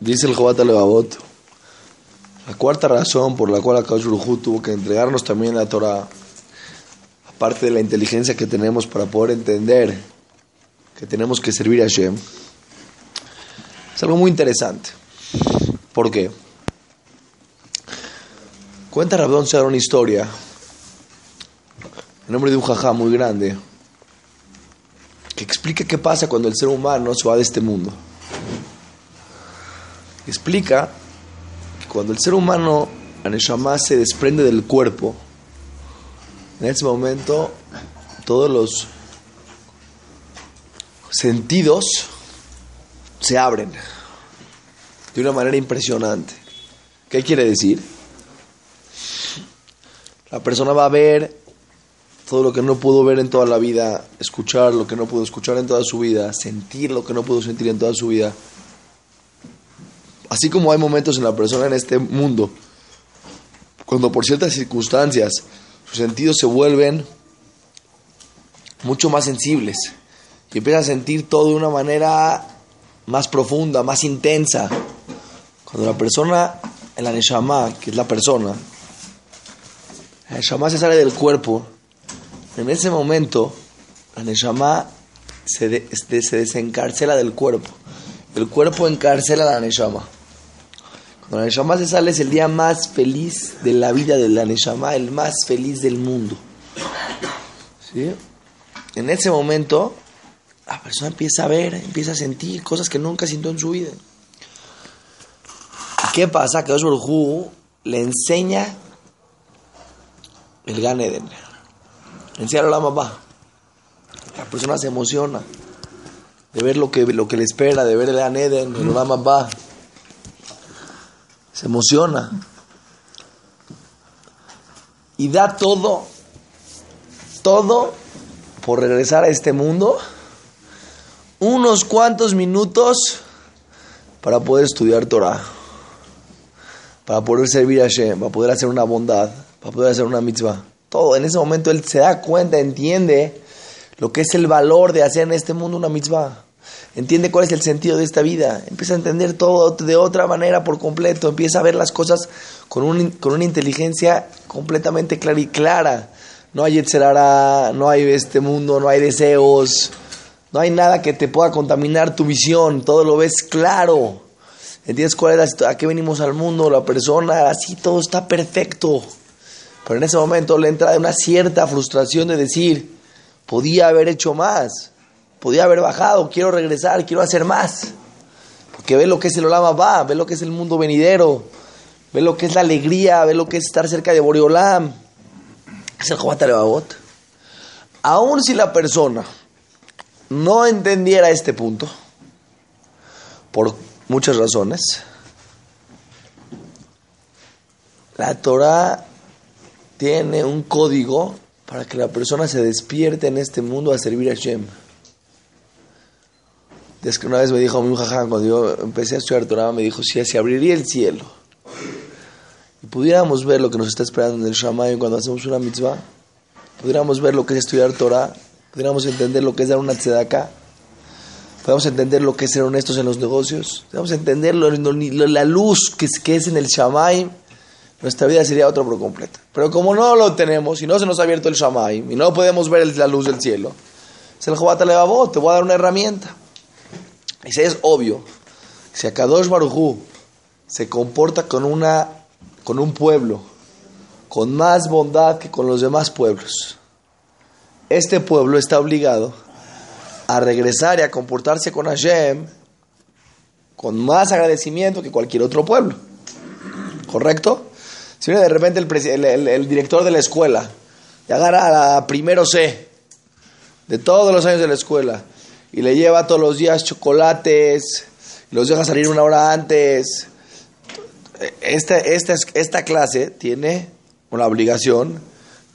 Dice el Jobat Levavot, la cuarta razón por la cual Baruj tuvo que entregarnos también la Torah, aparte de la inteligencia que tenemos para poder entender que tenemos que servir a Hashem, es algo muy interesante. ¿Por qué? Cuenta Rabdón Sedar una historia en nombre de un jajá muy grande que explica qué pasa cuando el ser humano se va de este mundo. Explica que cuando el ser humano, Aneshama, se desprende del cuerpo, en ese momento todos los sentidos se abren de una manera impresionante. ¿Qué quiere decir? La persona va a ver todo lo que no pudo ver en toda la vida, escuchar lo que no pudo escuchar en toda su vida, sentir lo que no pudo sentir en toda su vida. Así como hay momentos en la persona en este mundo, cuando por ciertas circunstancias sus sentidos se vuelven mucho más sensibles y empieza a sentir todo de una manera más profunda, más intensa. Cuando la persona, el Aneshama, que es la persona, el Aneshama se sale del cuerpo, en ese momento, la Neshama se, se desencarcela del cuerpo. El cuerpo encarcela a la Neshama. Cuando la Neshama se sale es el día más feliz de la vida de la Neshama, el más feliz del mundo. ¿Sí? En ese momento, la persona empieza a ver, empieza a sentir cosas que nunca sintió en su vida. ¿Qué pasa? Que Baruj le enseña el Gan Eden Enseñar la mamá. La persona se emociona de ver lo que, lo que le espera, de ver el Aneden, el la mamá. Se emociona. Y da todo, todo por regresar a este mundo. Unos cuantos minutos para poder estudiar Torah. Para poder servir a Hashem, para poder hacer una bondad, para poder hacer una mitzvah todo. En ese momento él se da cuenta, entiende lo que es el valor de hacer en este mundo una mitzvah. Entiende cuál es el sentido de esta vida. Empieza a entender todo de otra manera por completo. Empieza a ver las cosas con, un, con una inteligencia completamente clara y clara. No hay etcétera, no hay este mundo, no hay deseos, no hay nada que te pueda contaminar tu visión. Todo lo ves claro. ¿Entiendes cuál es la, a qué venimos al mundo? La persona, así todo está perfecto. Pero en ese momento le entra una cierta frustración de decir, podía haber hecho más, podía haber bajado, quiero regresar, quiero hacer más. Porque ve lo que es el Olama va, ve lo que es el mundo venidero, ve lo que es la alegría, ve lo que es estar cerca de Boreolam. Es el Jobat. Aún si la persona no entendiera este punto, por muchas razones, la Torah tiene un código para que la persona se despierte en este mundo a servir a Shem. Es que una vez me dijo mi jajá, cuando yo empecé a estudiar Torah, me dijo, si se abriría el cielo y pudiéramos ver lo que nos está esperando en el Shammai cuando hacemos una mitzvah, pudiéramos ver lo que es estudiar Torah, pudiéramos entender lo que es dar una tzedakah, podemos entender lo que es ser honestos en los negocios, podemos entender la luz que es, que es en el Shammai. Nuestra vida sería otra por completo. Pero como no lo tenemos y no se nos ha abierto el Shamay y no podemos ver la luz del cielo, es el Jobat Levavot, te voy a dar una herramienta. Si es obvio, si Akadosh Barujú se comporta con, una, con un pueblo con más bondad que con los demás pueblos, este pueblo está obligado a regresar y a comportarse con Hashem con más agradecimiento que cualquier otro pueblo. ¿Correcto? Si de repente el, director de la escuela y agarra a primero C de todos los años de la escuela y le lleva todos los días chocolates y los deja salir una hora antes, esta, esta, esta clase tiene una obligación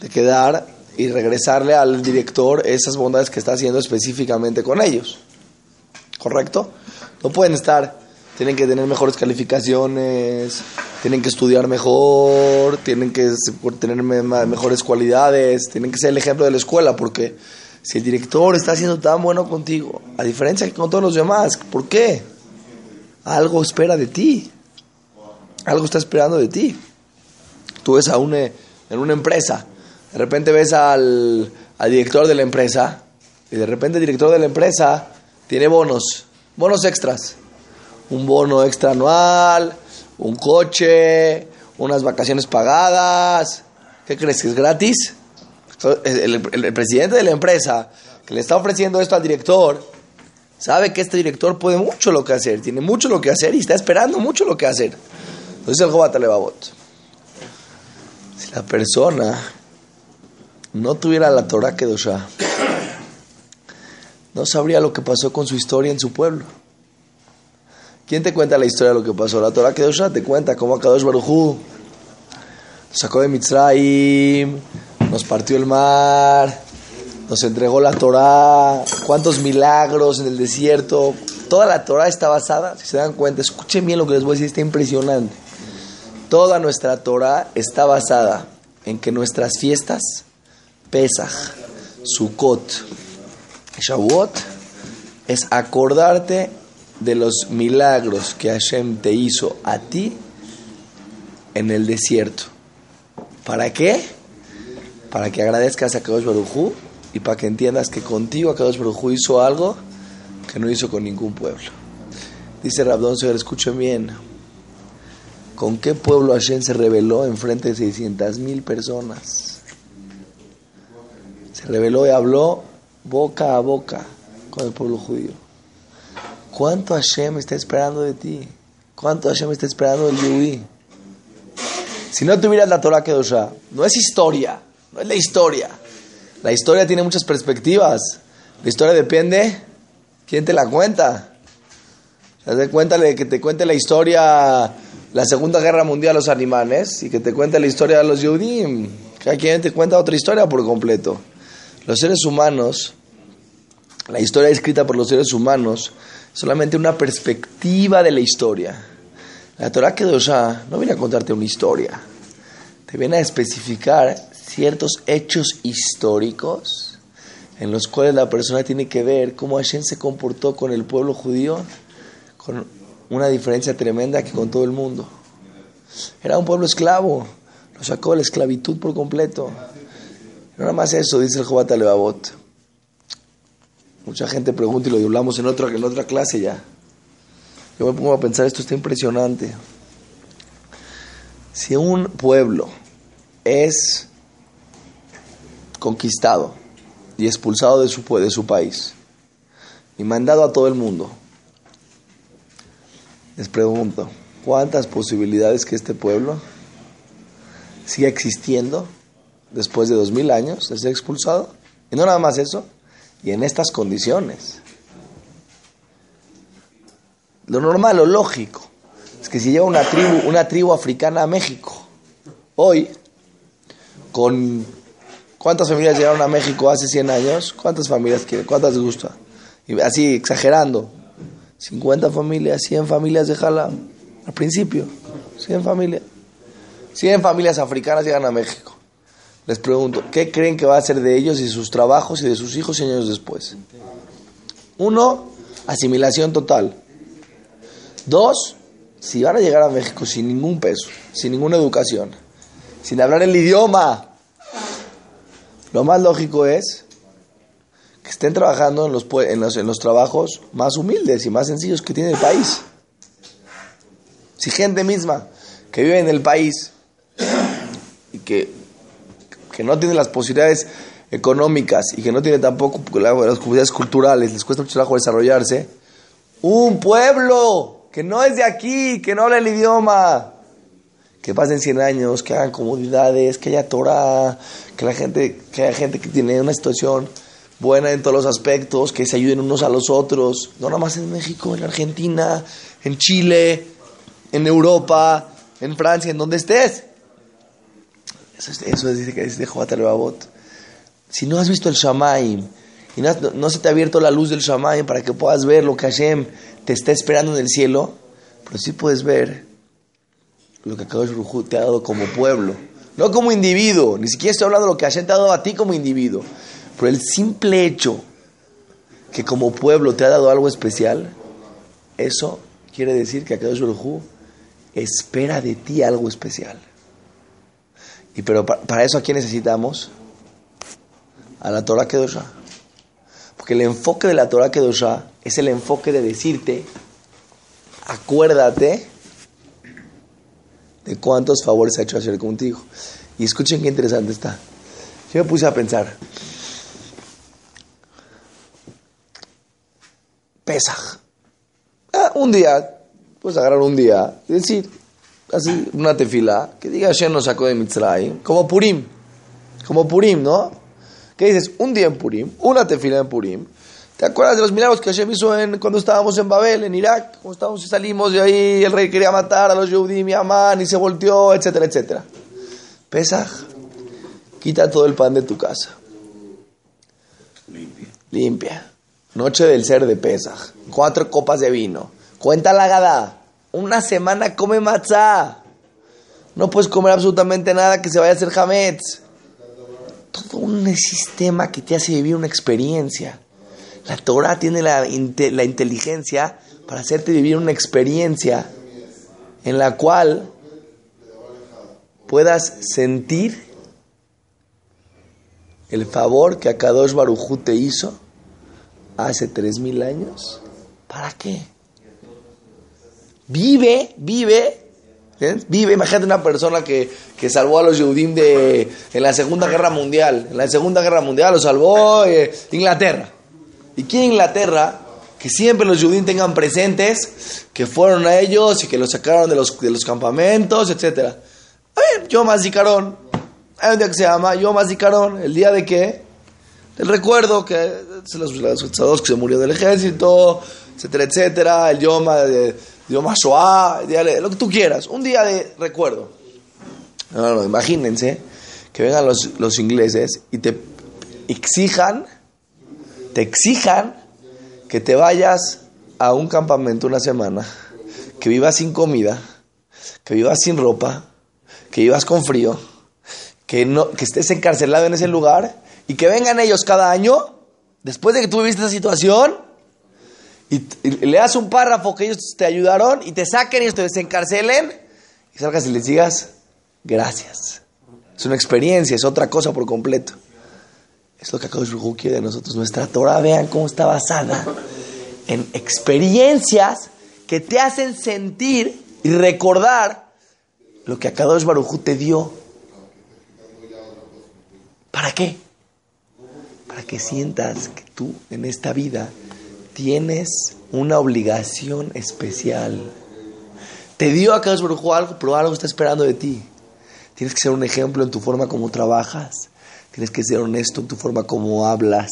de quedar y regresarle al director esas bondades que está haciendo específicamente con ellos. ¿Correcto? No pueden estar tienen que tener mejores calificaciones, tienen que estudiar mejor, tienen que tener mejores cualidades, tienen que ser el ejemplo de la escuela, porque si el director está siendo tan bueno contigo, a diferencia que con todos los demás, ¿por qué? algo espera de ti. Algo está esperando de ti. Tú ves a una, en una empresa, de repente ves al, al director de la empresa y de repente el director de la empresa tiene bonos, bonos extras. Un bono extra anual, un coche, unas vacaciones pagadas. ¿Qué crees que es gratis? El, el, presidente de la empresa que le está ofreciendo esto al director sabe que este director puede mucho lo que hacer, tiene mucho lo que hacer y está esperando mucho lo que hacer. Entonces el Jobat Levavot. Si la persona no tuviera la Torah Kedoshah, no sabría lo que pasó con su historia en su pueblo. ¿Quién te cuenta la historia de lo que pasó? La Torah Kedoshah te cuenta cómo Kadosh Baruj sacó de Mitzrayim, nos partió el mar, nos entregó la Torah, cuántos milagros en el desierto. Toda la Torah está basada, si se dan cuenta, escuchen bien lo que les voy a decir, está impresionante. Toda nuestra Torah está basada en que nuestras fiestas, Pesach, Sukkot, Shavuot, es acordarte de los milagros que Hashem te hizo a ti en el desierto. ¿Para qué? Para que agradezcas a Kadosh Baruj y para que entiendas que contigo Kadosh Baruj hizo algo que no hizo con ningún pueblo. Dice Rabdón Señor, escuchen bien. ¿Con qué pueblo Hashem se reveló en frente de 600 mil personas? Se reveló y habló boca a boca con el pueblo judío. ¿Cuánto Hashem está esperando de ti? ¿Cuánto Hashem está esperando del Yehudi? Si no tuvieras la Torah Kedoshah, no es historia, es la historia. La historia tiene muchas perspectivas. La historia depende quién te la cuenta. Cuéntale que te cuente la historia, la Segunda Guerra Mundial, los animales, y que te cuente la historia de los Yehudim. Cada quien te cuenta otra historia por completo. Los seres humanos, la historia escrita por los seres humanos, solamente una perspectiva de la historia. La Torah Kedoshah no viene a contarte una historia, te viene a especificar ciertos hechos históricos en los cuales la persona tiene que ver cómo Hashem se comportó con el pueblo judío con una diferencia tremenda que con todo el mundo. Era un pueblo esclavo, lo sacó de la esclavitud por completo. No nada más eso, dice el Jobat Levavot. Mucha gente pregunta y lo hablamos en otra, en otra clase ya. Yo me pongo a pensar, esto está impresionante. Si un pueblo es conquistado y expulsado de su, de su país y mandado a todo el mundo, les pregunto, ¿cuántas posibilidades que este pueblo siga existiendo después de dos mil años de ser expulsado? Y no nada más eso, y en estas condiciones. Lo normal, lo lógico, es que si llega una tribu, una tribu africana a México, hoy, con cuántas familias llegaron a México hace 100 años, cuántas familias quieren, cuántas les gusta, y así exagerando, 50 familias, 100 familias de Jala, al principio, 100 familias, 100 familias africanas llegan a México. Les pregunto, ¿qué creen que va a hacer de ellos y sus trabajos y de sus hijos años después? Uno, asimilación total. Dos, si van a llegar a México sin ningún peso, sin ninguna educación, sin hablar el idioma, lo más lógico es que estén trabajando en los, en los, en los trabajos más humildes y más sencillos que tiene el país. Si gente misma que vive en el país y que, que no tiene las posibilidades económicas y que no tiene tampoco las posibilidades culturales, les cuesta mucho trabajo desarrollarse, un pueblo que no es de aquí, que no habla el idioma. Que pasen 100 años, que hagan comunidades, que haya Torah, que, la gente, que haya gente que tiene una situación buena en todos los aspectos, que se ayuden unos a los otros. No nada más en México, en Argentina, en Chile, en Europa, en Francia, en donde estés. Eso es, eso es dice que es de. Si no has visto el Shamaim y no, no, se te ha abierto la luz del Shamaim para que puedas ver lo que Hashem te está esperando en el cielo, pero sí puedes ver lo que Kadosh Rujú te ha dado como pueblo. No como individuo, ni siquiera estoy hablando de lo que Hashem te ha dado a ti como individuo, pero el simple hecho que como pueblo te ha dado algo especial, eso quiere decir que Akadosh Baruj espera de ti algo especial. Y pero para, eso, ¿a quién necesitamos? A la Torah Kedosha. Porque el enfoque de la Torah Kedosha es el enfoque de decirte, acuérdate de cuántos favores ha hecho hacer contigo. Y escuchen qué interesante está. Yo me puse a pensar, Pesaj. Ah, un día, puedes agarrar un día decir, así, una tefila, que diga Hashem nos sacó de Mitzrayim, como Purim, como Purim, ¿no? ¿Qué dices? Un día en Purim, una tefila en Purim. ¿Te acuerdas de los milagros que Hashem hizo en, cuando estábamos en Babel, en Irak? Cuando estábamos y salimos de ahí, el rey quería matar a los Yehudim y Amán y se volteó, etcétera, etcétera. Pesaj, quita todo el pan de tu casa. Limpia. Limpia. Noche del ser de Pesaj. Cuatro copas de vino. Cuenta la gada. Una semana come matzah. No puedes comer absolutamente nada que se vaya a hacer hametz. Todo un sistema que te hace vivir una experiencia. La Torah tiene la, la inteligencia para hacerte vivir una experiencia en la cual puedas sentir el favor que Akadosh Barujú te hizo hace tres mil años. ¿Para qué? Vive, vive, vive. Imagínate una persona que, que salvó a los Yehudim de, en la Segunda Guerra Mundial. En la Segunda Guerra Mundial lo salvó eh, Inglaterra. ¿Y quién Inglaterra? Que siempre los Yehudim tengan presentes que fueron a ellos y que los sacaron de los, de los campamentos, etc. Yo más Hay un día que se llama Yo más ¿El día de qué? El recuerdo que los, los que se murió del ejército, etcétera, etcétera, el Yoma de Yoma lo que tú quieras, un día de recuerdo. Imagínense que vengan los, los ingleses y te exijan, te exijan que te vayas a un campamento una semana, que vivas sin comida, que vivas sin ropa, que vivas con frío, que, no, que estés encarcelado en ese lugar y que vengan ellos cada año, después de que tú viviste esa situación, y, leas un párrafo que ellos te ayudaron y te saquen y te desencarcelen, y salgas y les digas, gracias. Es una experiencia, es otra cosa por completo. Es lo que Akadosh Baruj quiere de nosotros. Nuestra Torah, vean cómo está basada en experiencias que te hacen sentir y recordar lo que Akadosh Baruj te dio. ¿Para qué? para que sientas que tú en esta vida tienes una obligación especial. Te dio a Baruj algo, pero algo está esperando de ti. Tienes que ser un ejemplo en tu forma como trabajas. Tienes que ser honesto en tu forma como hablas.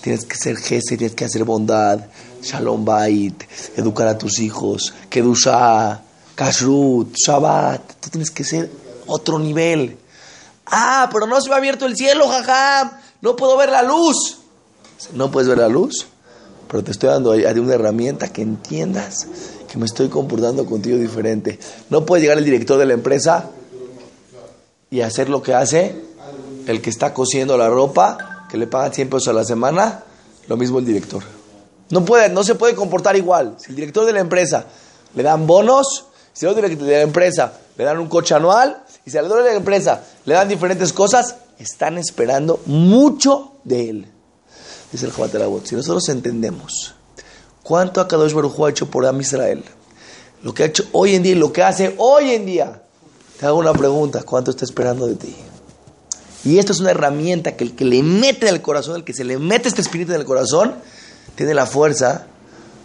Tienes que ser jefe, tienes que hacer bondad. Shalom Bait, educar a tus hijos. Kedusha, Kashrut, Shabbat. Tú tienes que ser otro nivel. Ah, pero no se me ha abierto el cielo, jajam no puedo ver la luz. No puedes ver la luz, pero te estoy dando una herramienta que entiendas que me estoy comportando contigo diferente. No puede llegar el director de la empresa y hacer lo que hace el que está cosiendo la ropa, que le pagan 100 pesos a la semana, lo mismo el director. No, puede, no se puede comportar igual. Si el director de la empresa le dan bonos, si el director de la empresa le dan un coche anual, y si al director de la empresa le dan diferentes cosas, están esperando mucho de él. Dice el Jobatalabot. Si nosotros entendemos cuánto Akadosh Baruj ha hecho por Am Israel, lo que ha hecho hoy en día y lo que hace hoy en día, te hago una pregunta: ¿cuánto está esperando de ti? Y esto es una herramienta que el que le mete el corazón, el que se le mete este espíritu en el corazón, tiene la fuerza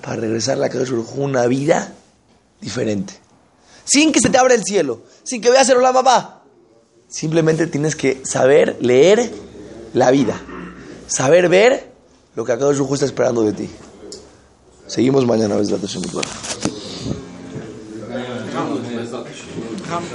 para regresar a Akadosh Baruj una vida diferente. Sin que se te abra el cielo, sin que veas el hola papá. Simplemente tienes que saber leer la vida, saber ver lo que acá Yuhu está esperando de ti. Seguimos mañana,